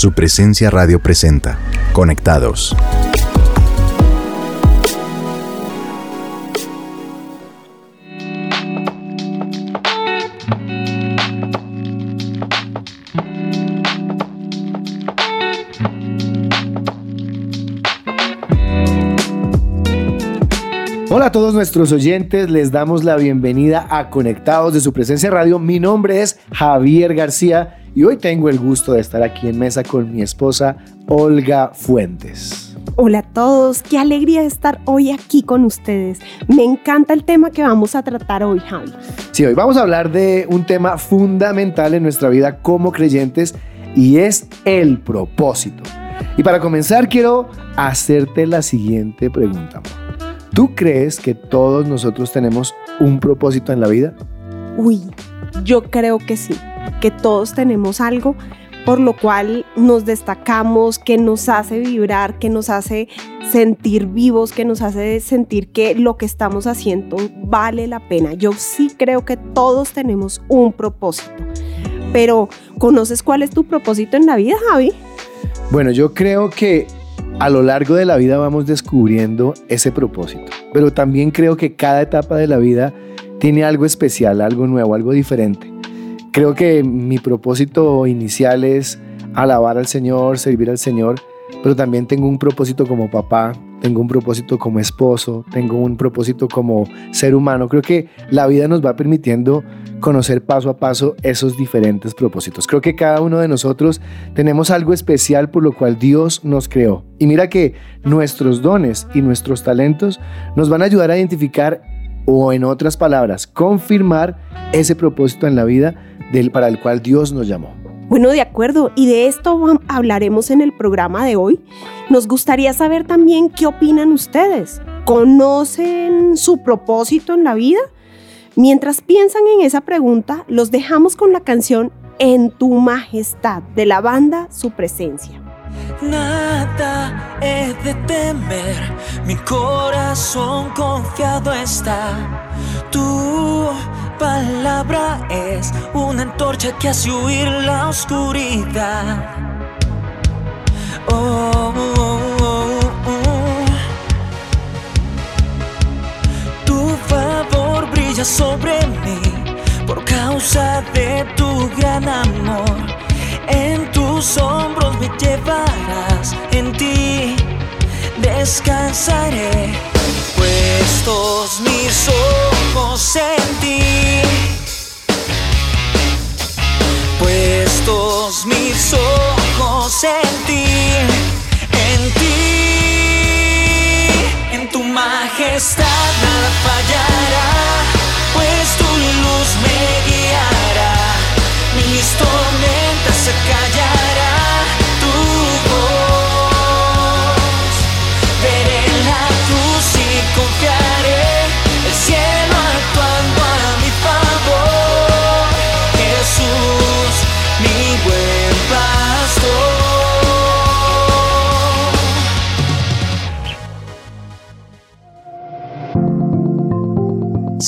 Su presencia radio presenta. Conectados. Hola a todos nuestros oyentes, les damos la bienvenida a Conectados de su presencia radio. Mi nombre es Javier García y hoy tengo el gusto de estar aquí en mesa con mi esposa Olga Fuentes. Hola a todos, qué alegría estar hoy aquí con ustedes. Me encanta el tema que vamos a tratar hoy, Javi. Sí, hoy vamos a hablar de un tema fundamental en nuestra vida como creyentes y es el propósito. Y para comenzar quiero hacerte la siguiente pregunta. ¿Tú crees que todos nosotros tenemos un propósito en la vida? Uy, yo creo que sí, que todos tenemos algo por lo cual nos destacamos, que nos hace vibrar, que nos hace sentir vivos, que nos hace sentir que lo que estamos haciendo vale la pena. Yo sí creo que todos tenemos un propósito. Pero, ¿conoces cuál es tu propósito en la vida, Javi? Bueno, yo creo que a lo largo de la vida vamos descubriendo ese propósito, pero también creo que cada etapa de la vida tiene algo especial, algo nuevo, algo diferente. Creo que mi propósito inicial es alabar al Señor, servir al Señor, pero también tengo un propósito como papá, tengo un propósito como esposo, tengo un propósito como ser humano. Creo que la vida nos va permitiendo conocer paso a paso esos diferentes propósitos. Creo que cada uno de nosotros tenemos algo especial por lo cual Dios nos creó. Y mira que nuestros dones y nuestros talentos nos van a ayudar a identificar o en otras palabras, confirmar ese propósito en la vida del, para el cual Dios nos llamó. Bueno, de acuerdo, y de esto hablaremos en el programa de hoy. Nos gustaría saber también qué opinan ustedes. ¿Conocen su propósito en la vida? Mientras piensan en esa pregunta, los dejamos con la canción En tu majestad de la banda Su Presencia. Nada he de temer, mi corazón confiado está. Tu palabra es una antorcha que hace huir la oscuridad. Oh. Tu favor brilla sobre mí por causa de tu gran amor. En tus hombros me llevarás, en ti descansaré. Puestos mis ojos en ti. Puestos mis ojos en ti. En ti. En tu majestad nada fallará. Pues tu luz me guiará. Mis tormentas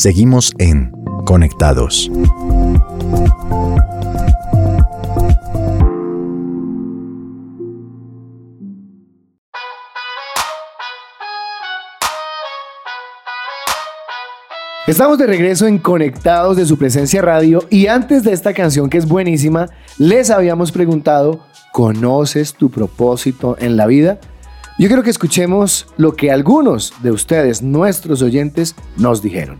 Seguimos en Conectados. Estamos de regreso en Conectados de su presencia radio y antes de esta canción que es buenísima, les habíamos preguntado, ¿conoces tu propósito en la vida? Yo quiero que escuchemos lo que algunos de ustedes, nuestros oyentes, nos dijeron.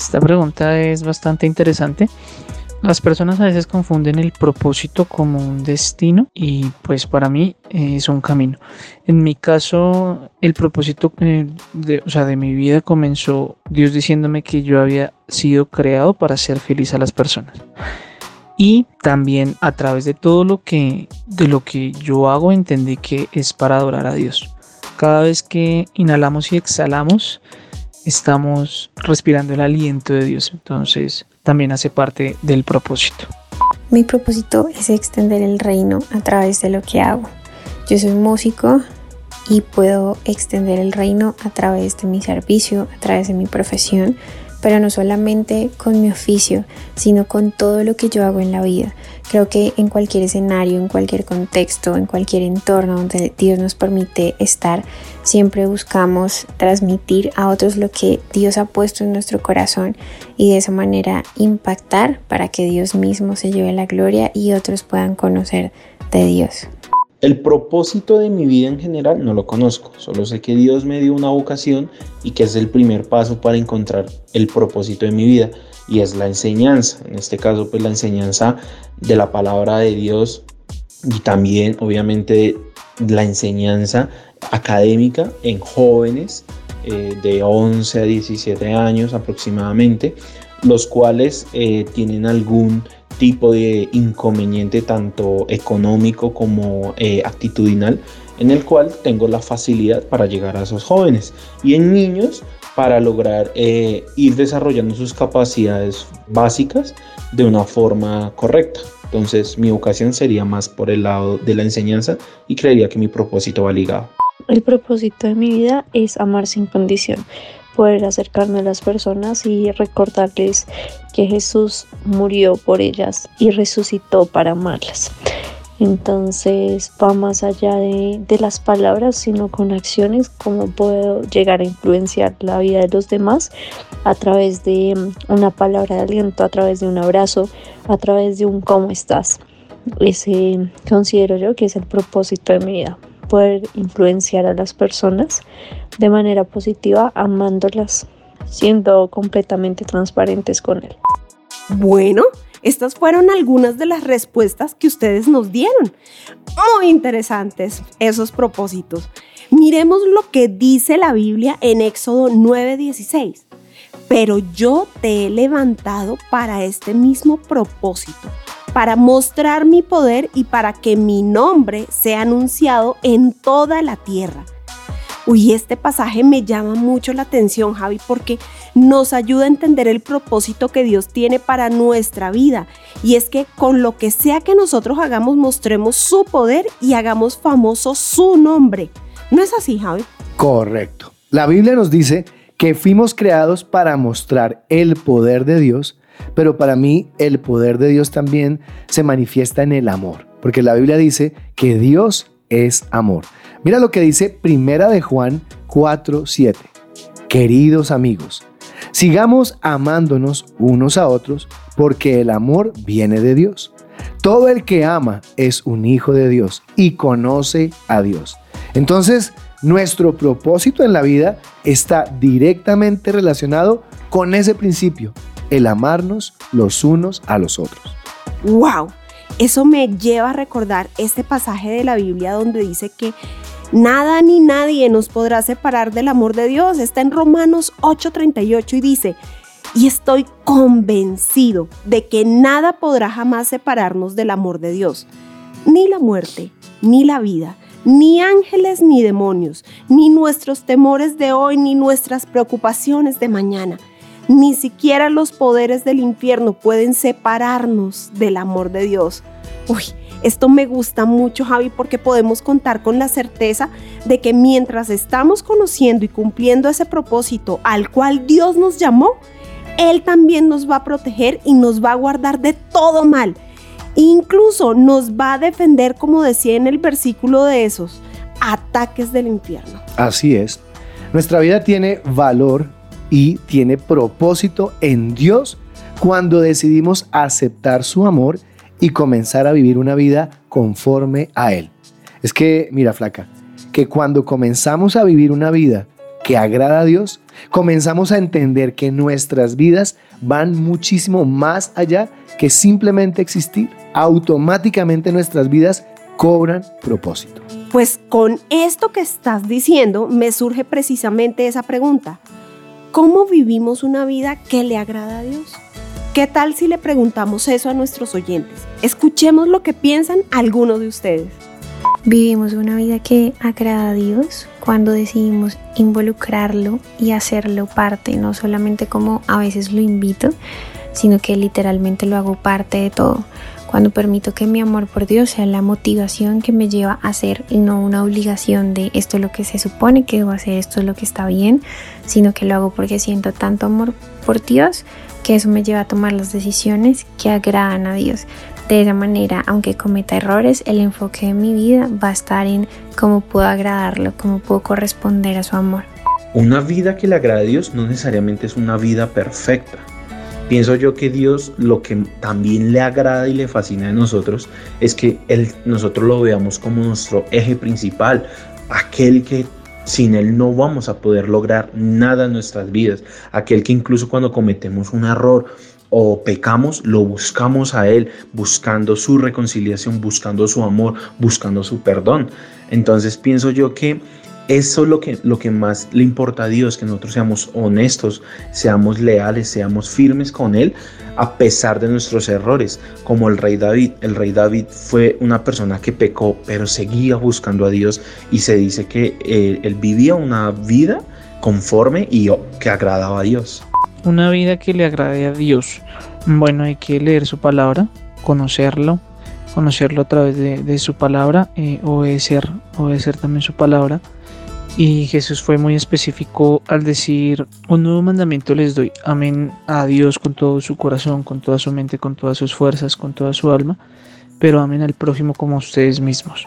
Esta pregunta es bastante interesante. Las personas a veces confunden el propósito como un destino y pues para mí eh, es un camino. En mi caso, el propósito eh, de, o sea, de mi vida comenzó Dios diciéndome que yo había sido creado para ser feliz a las personas. Y también a través de todo lo que, de lo que yo hago entendí que es para adorar a Dios. Cada vez que inhalamos y exhalamos, estamos respirando el aliento de Dios. Entonces también hace parte del propósito. Mi propósito es extender el reino a través de lo que hago. Yo soy músico y puedo extender el reino a través de mi servicio, a través de mi profesión, pero no solamente con mi oficio, sino con todo lo que yo hago en la vida. Creo que en cualquier escenario, en cualquier contexto, en cualquier entorno donde Dios nos permite estar, siempre buscamos transmitir a otros lo que Dios ha puesto en nuestro corazón y de esa manera impactar para que Dios mismo se lleve la gloria y otros puedan conocer de Dios. El propósito de mi vida en general no lo conozco, solo sé que Dios me dio una vocación y que es el primer paso para encontrar el propósito de mi vida y es la enseñanza, en este caso pues la enseñanza de la palabra de Dios y también obviamente la enseñanza académica en jóvenes eh, de 11 a 17 años aproximadamente, los cuales eh, tienen algún tipo de inconveniente tanto económico como eh, actitudinal en el cual tengo la facilidad para llegar a esos jóvenes y en niños para lograr eh, ir desarrollando sus capacidades básicas de una forma correcta. Entonces mi vocación sería más por el lado de la enseñanza y creería que mi propósito va ligado. El propósito de mi vida es amar sin condición poder acercarme a las personas y recordarles que Jesús murió por ellas y resucitó para amarlas. Entonces va más allá de, las palabras, sino con acciones, cómo puedo llegar a influenciar la vida de los demás a través de mm, una palabra de aliento, a través de un abrazo, a través de un cómo estás. Ese considero yo que es el propósito de mi vida poder influenciar a las personas de manera positiva, amándolas, siendo completamente transparentes con él. Bueno, estas fueron algunas de las respuestas que ustedes nos dieron. Muy interesantes esos propósitos. Miremos lo que dice la Biblia en Éxodo 9:16. Pero yo te he levantado para este mismo propósito para mostrar mi poder y para que mi nombre sea anunciado en toda la tierra. Uy, este pasaje me llama mucho la atención, Javi, porque nos ayuda a entender el propósito que Dios tiene para nuestra vida. Y es que con lo que sea que nosotros hagamos, mostremos su poder y hagamos famoso su nombre. ¿No es así, Javi? Correcto. La Biblia nos dice que fuimos creados para mostrar el poder de Dios pero para mí el poder de Dios también se manifiesta en el amor, porque la Biblia dice que Dios es amor. Mira lo que dice Primera de Juan 4:7. Queridos amigos, sigamos amándonos unos a otros, porque el amor viene de Dios. Todo el que ama es un hijo de Dios y conoce a Dios. Entonces, nuestro propósito en la vida está directamente relacionado con ese principio, el amarnos los unos a los otros. ¡Wow! Eso me lleva a recordar este pasaje de la Biblia donde dice que nada ni nadie nos podrá separar del amor de Dios. Está en Romanos 8:38 y dice, y estoy convencido de que nada podrá jamás separarnos del amor de Dios, ni la muerte, ni la vida, ni ángeles ni demonios, ni nuestros temores de hoy, ni nuestras preocupaciones de mañana ni siquiera los poderes del infierno pueden separarnos del amor de Dios. Uy, esto me gusta mucho, Javi, porque podemos contar con la certeza de que mientras estamos conociendo y cumpliendo ese propósito al cual Dios nos llamó, Él también nos va a proteger y nos va a guardar de todo mal. Incluso nos va a defender, como decía en el versículo de esos, ataques del infierno. Así es. Nuestra vida tiene valor y tiene propósito en Dios cuando decidimos aceptar su amor y comenzar a vivir una vida conforme a Él. Es que, mira, flaca, que cuando comenzamos a vivir una vida que agrada a Dios, comenzamos a entender que nuestras vidas van muchísimo más allá que simplemente existir. Automáticamente nuestras vidas cobran propósito. Pues con esto que estás diciendo me surge precisamente esa pregunta. ¿Cómo vivimos una vida que le agrada a Dios? ¿Qué tal si le preguntamos eso a nuestros oyentes? Escuchemos lo que piensan algunos de ustedes. Vivimos una vida que agrada a Dios cuando decidimos involucrarlo y hacerlo parte, no solamente como a veces lo invito, sino que literalmente lo hago parte de todo cuando permito que mi amor por Dios sea la motivación que me lleva a hacer y no una obligación de esto es lo que se supone que debo hacer, esto es lo que está bien, sino que lo hago porque siento tanto amor por Dios que eso me lleva a tomar las decisiones que agradan a Dios. De esa manera, aunque cometa errores, el enfoque de mi vida va a estar en cómo puedo agradarlo, cómo puedo corresponder a su amor. Una vida que le agrada a Dios no necesariamente es una vida perfecta. Pienso yo que Dios lo que también le agrada y le fascina de nosotros es que él, nosotros lo veamos como nuestro eje principal, aquel que sin Él no vamos a poder lograr nada en nuestras vidas, aquel que incluso cuando cometemos un error o pecamos, lo buscamos a Él, buscando su reconciliación, buscando su amor, buscando su perdón. Entonces pienso yo que eso es lo que, lo que más le importa a Dios, que nosotros seamos honestos, seamos leales, seamos firmes con Él, a pesar de nuestros errores, como el rey David. El rey David fue una persona que pecó, pero seguía buscando a Dios y se dice que él vivía una vida conforme y que agradaba a Dios. Una vida que le agrade a Dios. Bueno, hay que leer su palabra, conocerlo, conocerlo a través de, su palabra, eh, obedecer, obedecer también su palabra y Jesús fue muy específico al decir, un nuevo mandamiento les doy, amén a Dios con todo su corazón, con toda su mente, con todas sus fuerzas, con toda su alma, pero amén al prójimo como ustedes mismos.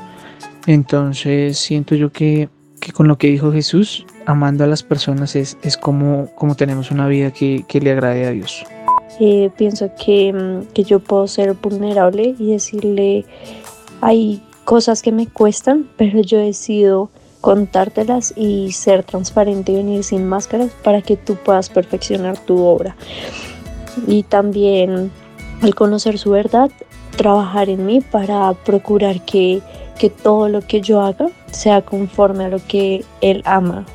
Entonces siento yo que, con lo que dijo Jesús, amando a las personas es, es como, como tenemos una vida que, le agrade a Dios. Eh, pienso que, que yo puedo ser vulnerable y decirle, hay cosas que me cuestan, pero yo decido contártelas y ser transparente y venir sin máscaras para que tú puedas perfeccionar tu obra. Y también al conocer su verdad, trabajar en mí para procurar que, que todo lo que yo haga sea conforme a lo que Él ama.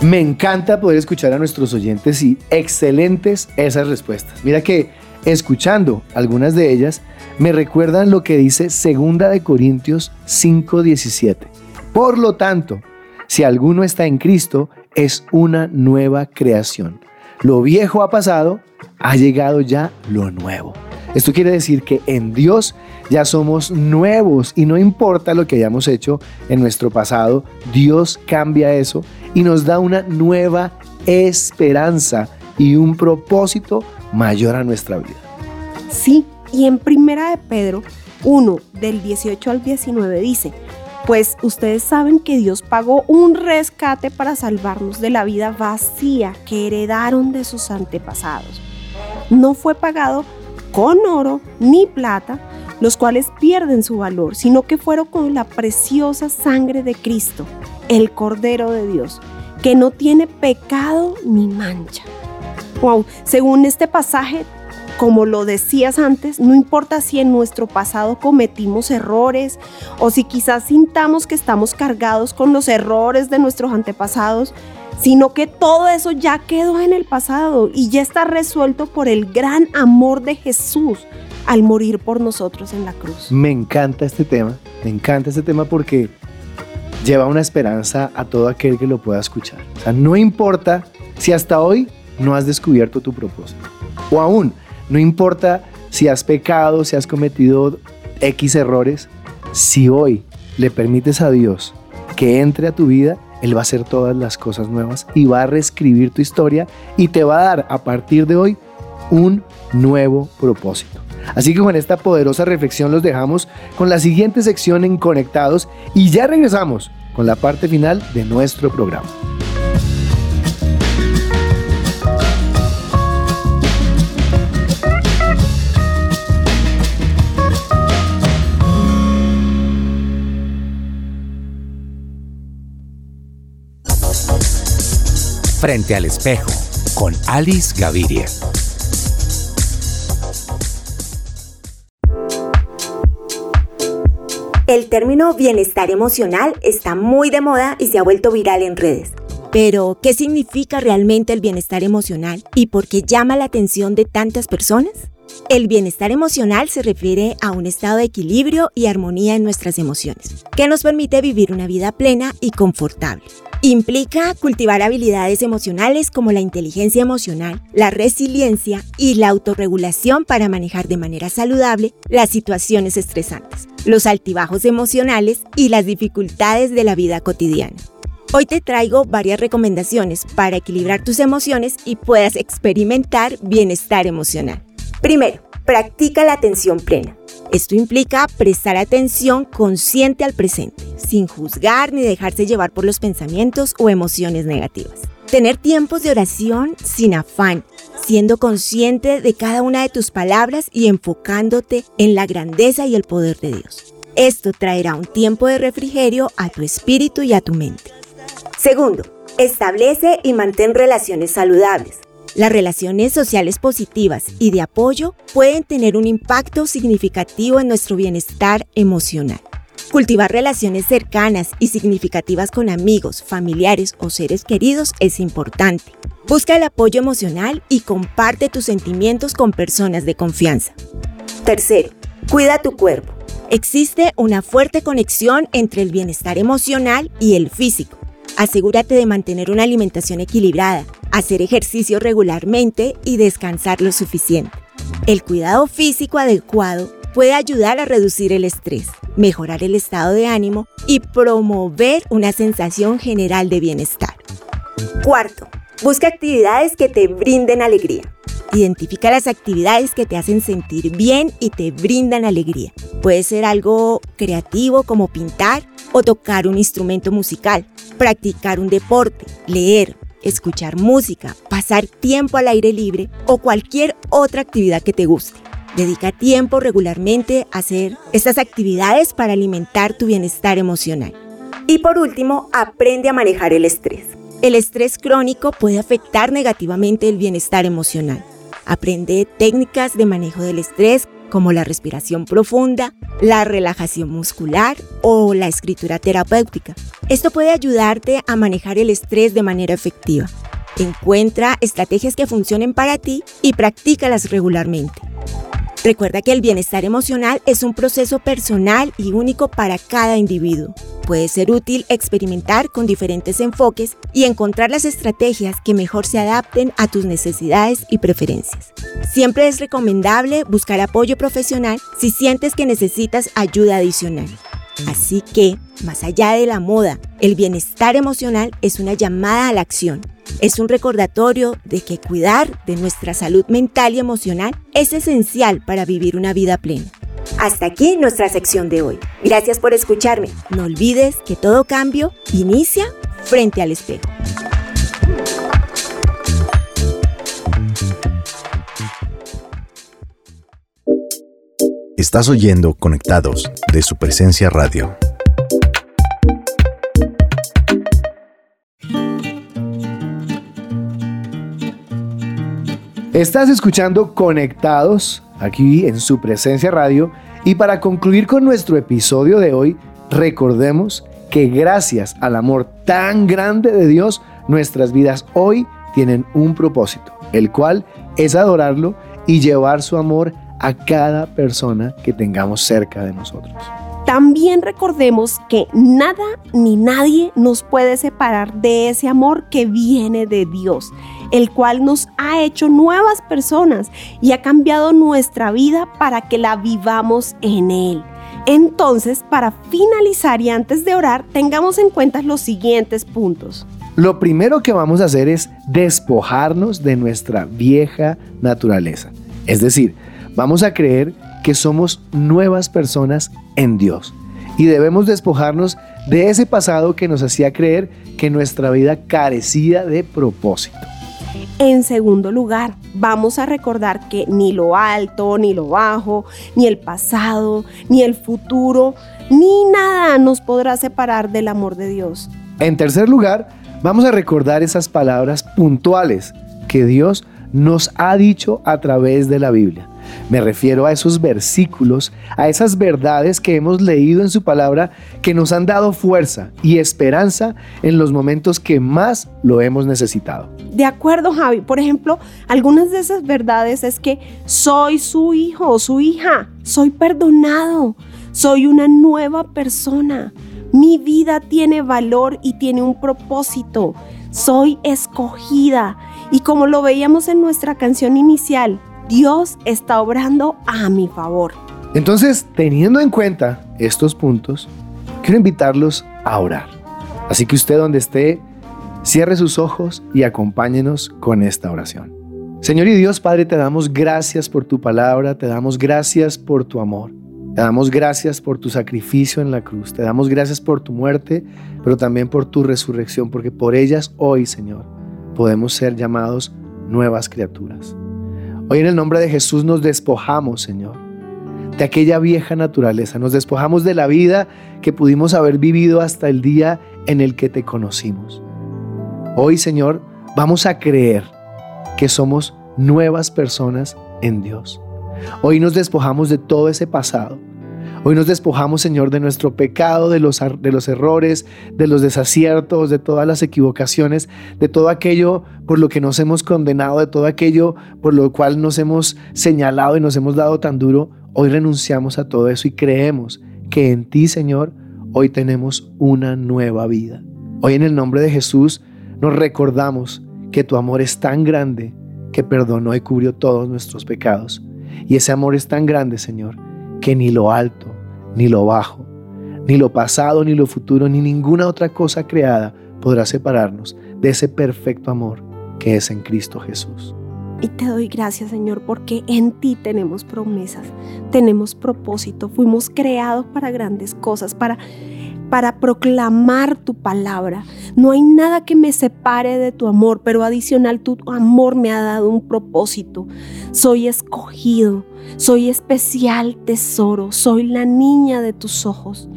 Me encanta poder escuchar a nuestros oyentes y excelentes esas respuestas. Mira que escuchando algunas de ellas me recuerdan lo que dice Segunda de Corintios 5:17 por lo tanto, si alguno está en Cristo, es una nueva creación. Lo viejo ha pasado, ha llegado ya lo nuevo. Esto quiere decir que en Dios ya somos nuevos y no importa lo que hayamos hecho en nuestro pasado, Dios cambia eso y nos da una nueva esperanza y un propósito mayor a nuestra vida. Sí, y en Primera de Pedro 1 del 18 al 19 dice, pues ustedes saben que Dios pagó un rescate para salvarnos de la vida vacía que heredaron de sus antepasados. No fue pagado con oro ni plata, los cuales pierden su valor, sino que fueron con la preciosa sangre de Cristo, el Cordero de Dios, que no tiene pecado ni mancha. Wow, según este pasaje, como lo decías antes, no importa si en nuestro pasado cometimos errores o si quizás sintamos que estamos cargados con los errores de nuestros antepasados, sino que todo eso ya quedó en el pasado y ya está resuelto por el gran amor de Jesús al morir por nosotros en la cruz. Me encanta este tema, me encanta este tema porque lleva una esperanza a todo aquel que lo pueda escuchar. O sea, no importa si hasta hoy no has descubierto tu propósito o aún no importa si has pecado, si has cometido X errores, si hoy le permites a Dios que entre a tu vida, Él va a hacer todas las cosas nuevas y va a reescribir tu historia y te va a dar a partir de hoy un nuevo propósito. Así que con esta poderosa reflexión los dejamos con la siguiente sección en Conectados y ya regresamos con la parte final de nuestro programa. Frente al espejo con Alice Gaviria. El término bienestar emocional está muy de moda y se ha vuelto viral en redes. Pero, ¿qué significa realmente el bienestar emocional y por qué llama la atención de tantas personas? El bienestar emocional se refiere a un estado de equilibrio y armonía en nuestras emociones, que nos permite vivir una vida plena y confortable. Implica cultivar habilidades emocionales como la inteligencia emocional, la resiliencia y la autorregulación para manejar de manera saludable las situaciones estresantes, los altibajos emocionales y las dificultades de la vida cotidiana. Hoy te traigo varias recomendaciones para equilibrar tus emociones y puedas experimentar bienestar emocional. Primero, practica la atención plena. Esto implica prestar atención consciente al presente, sin juzgar ni dejarse llevar por los pensamientos o emociones negativas. Tener tiempos de oración sin afán, siendo consciente de cada una de tus palabras y enfocándote en la grandeza y el poder de Dios. Esto traerá un tiempo de refrigerio a tu espíritu y a tu mente. Segundo, establece y mantén relaciones saludables. Las relaciones sociales positivas y de apoyo pueden tener un impacto significativo en nuestro bienestar emocional. Cultivar relaciones cercanas y significativas con amigos, familiares o seres queridos es importante. Busca el apoyo emocional y comparte tus sentimientos con personas de confianza. Tercero, cuida tu cuerpo. Existe una fuerte conexión entre el bienestar emocional y el físico. Asegúrate de mantener una alimentación equilibrada, hacer ejercicio regularmente y descansar lo suficiente. El cuidado físico adecuado puede ayudar a reducir el estrés, mejorar el estado de ánimo y promover una sensación general de bienestar. Cuarto, busca actividades que te brinden alegría. Identifica las actividades que te hacen sentir bien y te brindan alegría. Puede ser algo creativo como pintar o tocar un instrumento musical, practicar un deporte, leer, escuchar música, pasar tiempo al aire libre o cualquier otra actividad que te guste. Dedica tiempo regularmente a hacer estas actividades para alimentar tu bienestar emocional. Y por último, aprende a manejar el estrés. El estrés crónico puede afectar negativamente el bienestar emocional. Aprende técnicas de manejo del estrés como la respiración profunda, la relajación muscular o la escritura terapéutica. Esto puede ayudarte a manejar el estrés de manera efectiva. Encuentra estrategias que funcionen para ti y practícalas regularmente. Recuerda que el bienestar emocional es un proceso personal y único para cada individuo. Puede ser útil experimentar con diferentes enfoques y encontrar las estrategias que mejor se adapten a tus necesidades y preferencias. Siempre es recomendable buscar apoyo profesional si sientes que necesitas ayuda adicional. Así que, más allá de la moda, el bienestar emocional es una llamada a la acción. Es un recordatorio de que cuidar de nuestra salud mental y emocional es esencial para vivir una vida plena. Hasta aquí nuestra sección de hoy. Gracias por escucharme. No olvides que todo cambio inicia frente al espejo. Estás oyendo Conectados de su presencia radio. Estás escuchando Conectados aquí en su presencia radio y para concluir con nuestro episodio de hoy, recordemos que gracias al amor tan grande de Dios, nuestras vidas hoy tienen un propósito, el cual es adorarlo y llevar su amor a cada persona que tengamos cerca de nosotros. También recordemos que nada ni nadie nos puede separar de ese amor que viene de Dios, el cual nos ha hecho nuevas personas y ha cambiado nuestra vida para que la vivamos en Él. Entonces, para finalizar y antes de orar, tengamos en cuenta los siguientes puntos. Lo primero que vamos a hacer es despojarnos de nuestra vieja naturaleza. Es decir, vamos a creer que somos nuevas personas en Dios y debemos despojarnos de ese pasado que nos hacía creer que nuestra vida carecía de propósito. En segundo lugar, vamos a recordar que ni lo alto, ni lo bajo, ni el pasado, ni el futuro, ni nada nos podrá separar del amor de Dios. En tercer lugar, vamos a recordar esas palabras puntuales que Dios nos ha dicho a través de la Biblia. Me refiero a esos versículos, a esas verdades que hemos leído en su palabra que nos han dado fuerza y esperanza en los momentos que más lo hemos necesitado. De acuerdo, Javi. Por ejemplo, algunas de esas verdades es que soy su hijo o su hija, soy perdonado, soy una nueva persona. Mi vida tiene valor y tiene un propósito. Soy escogida. Y como lo veíamos en nuestra canción inicial, Dios está obrando a mi favor. Entonces, teniendo en cuenta estos puntos, quiero invitarlos a orar. Así que usted donde esté, cierre sus ojos y acompáñenos con esta oración. Señor y Dios Padre, te damos gracias por tu palabra, te damos gracias por tu amor, te damos gracias por tu sacrificio en la cruz, te damos gracias por tu muerte, pero también por tu resurrección, porque por ellas hoy, Señor, podemos ser llamados nuevas criaturas. Hoy en el nombre de Jesús nos despojamos, Señor, de aquella vieja naturaleza, nos despojamos de la vida que pudimos haber vivido hasta el día en el que te conocimos. Hoy, Señor, vamos a creer que somos nuevas personas en Dios. Hoy nos despojamos de todo ese pasado. Hoy nos despojamos, Señor, de nuestro pecado, de los, de los errores, de los desaciertos, de todas las equivocaciones, de todo aquello por lo que nos hemos condenado, de todo aquello por lo cual nos hemos señalado y nos hemos dado tan duro. Hoy renunciamos a todo eso y creemos que en ti, Señor, hoy tenemos una nueva vida. Hoy en el nombre de Jesús nos recordamos que tu amor es tan grande que perdonó y cubrió todos nuestros pecados. Y ese amor es tan grande, Señor, que ni lo alto, ni lo bajo, ni lo pasado, ni lo futuro, ni ninguna otra cosa creada podrá separarnos de ese perfecto amor que es en Cristo Jesús. Y te doy gracias, Señor, porque en ti tenemos promesas, tenemos propósito, fuimos creados para grandes cosas, para para proclamar tu palabra. No hay nada que me separe de tu amor, pero adicional tu amor me ha dado un propósito. Soy escogido, soy especial tesoro, soy la niña de tus ojos.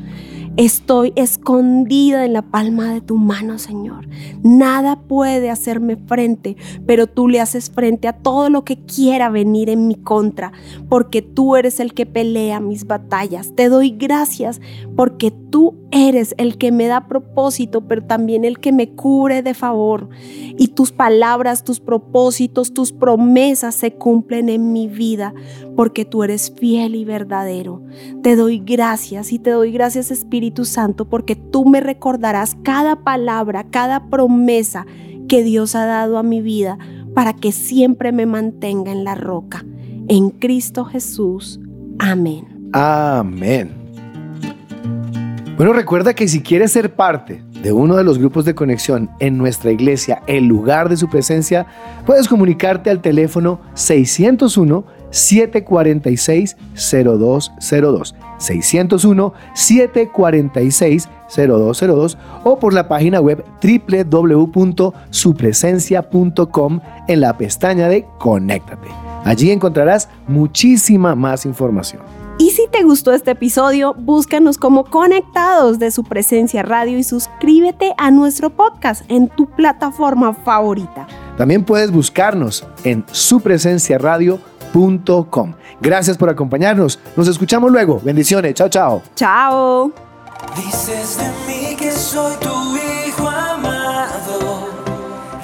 Estoy escondida en la palma de tu mano, Señor. Nada puede hacerme frente, pero tú le haces frente a todo lo que quiera venir en mi contra, porque tú eres el que pelea mis batallas. Te doy gracias porque tú eres el que me da propósito, pero también el que me cubre de favor. Y tus palabras, tus propósitos, tus promesas se cumplen en mi vida, porque tú eres fiel y verdadero. Te doy gracias y te doy gracias Espíritu Santo, porque tú me recordarás cada palabra, cada promesa que Dios ha dado a mi vida, para que siempre me mantenga en la roca. En Cristo Jesús. Amén. Amén. Bueno, recuerda que si quieres ser parte de uno de los grupos de conexión en nuestra iglesia, el lugar de su presencia, puedes comunicarte al teléfono 601 746 0202 601 746 0202 o por la página web www.supresencia.com en la pestaña de Conéctate. Allí encontrarás muchísima más información. Y si te gustó este episodio, búscanos como Conectados de su presencia radio y suscríbete a nuestro podcast en tu plataforma favorita. También puedes buscarnos en supresenciaradio.com. Gracias por acompañarnos. Nos escuchamos luego. Bendiciones. Chao, chao. Chao. Dices de mí que soy tu hijo amado.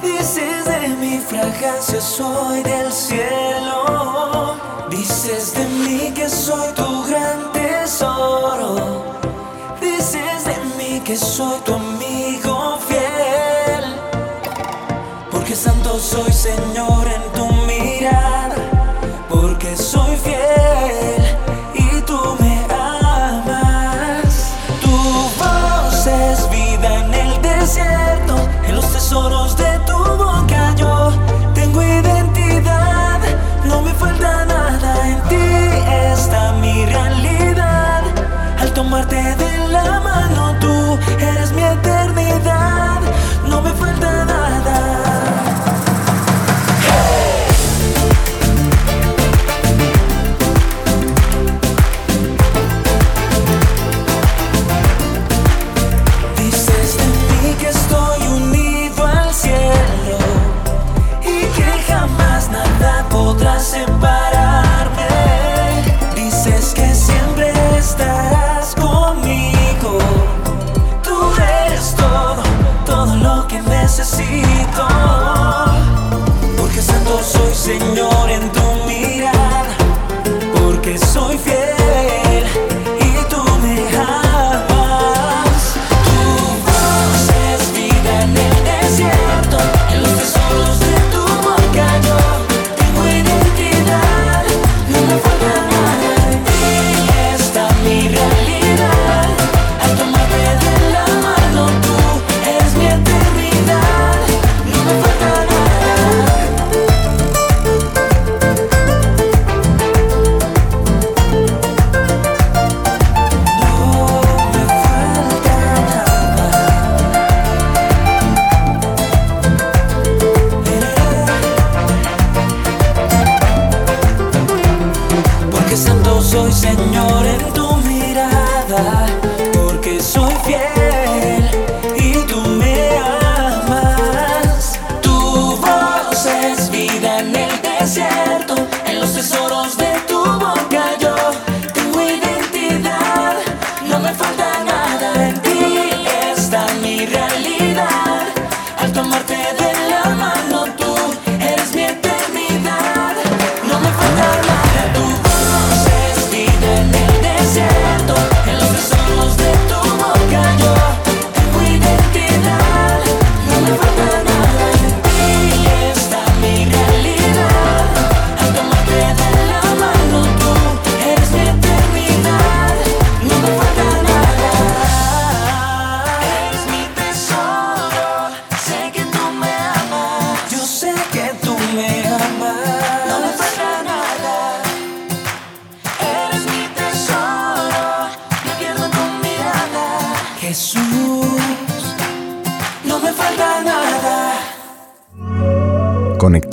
Dices de mi fragancia soy del cielo. Dices de mí que soy tu gran tesoro. Dices de mí que soy tu amigo fiel. Porque santo soy Señor en tu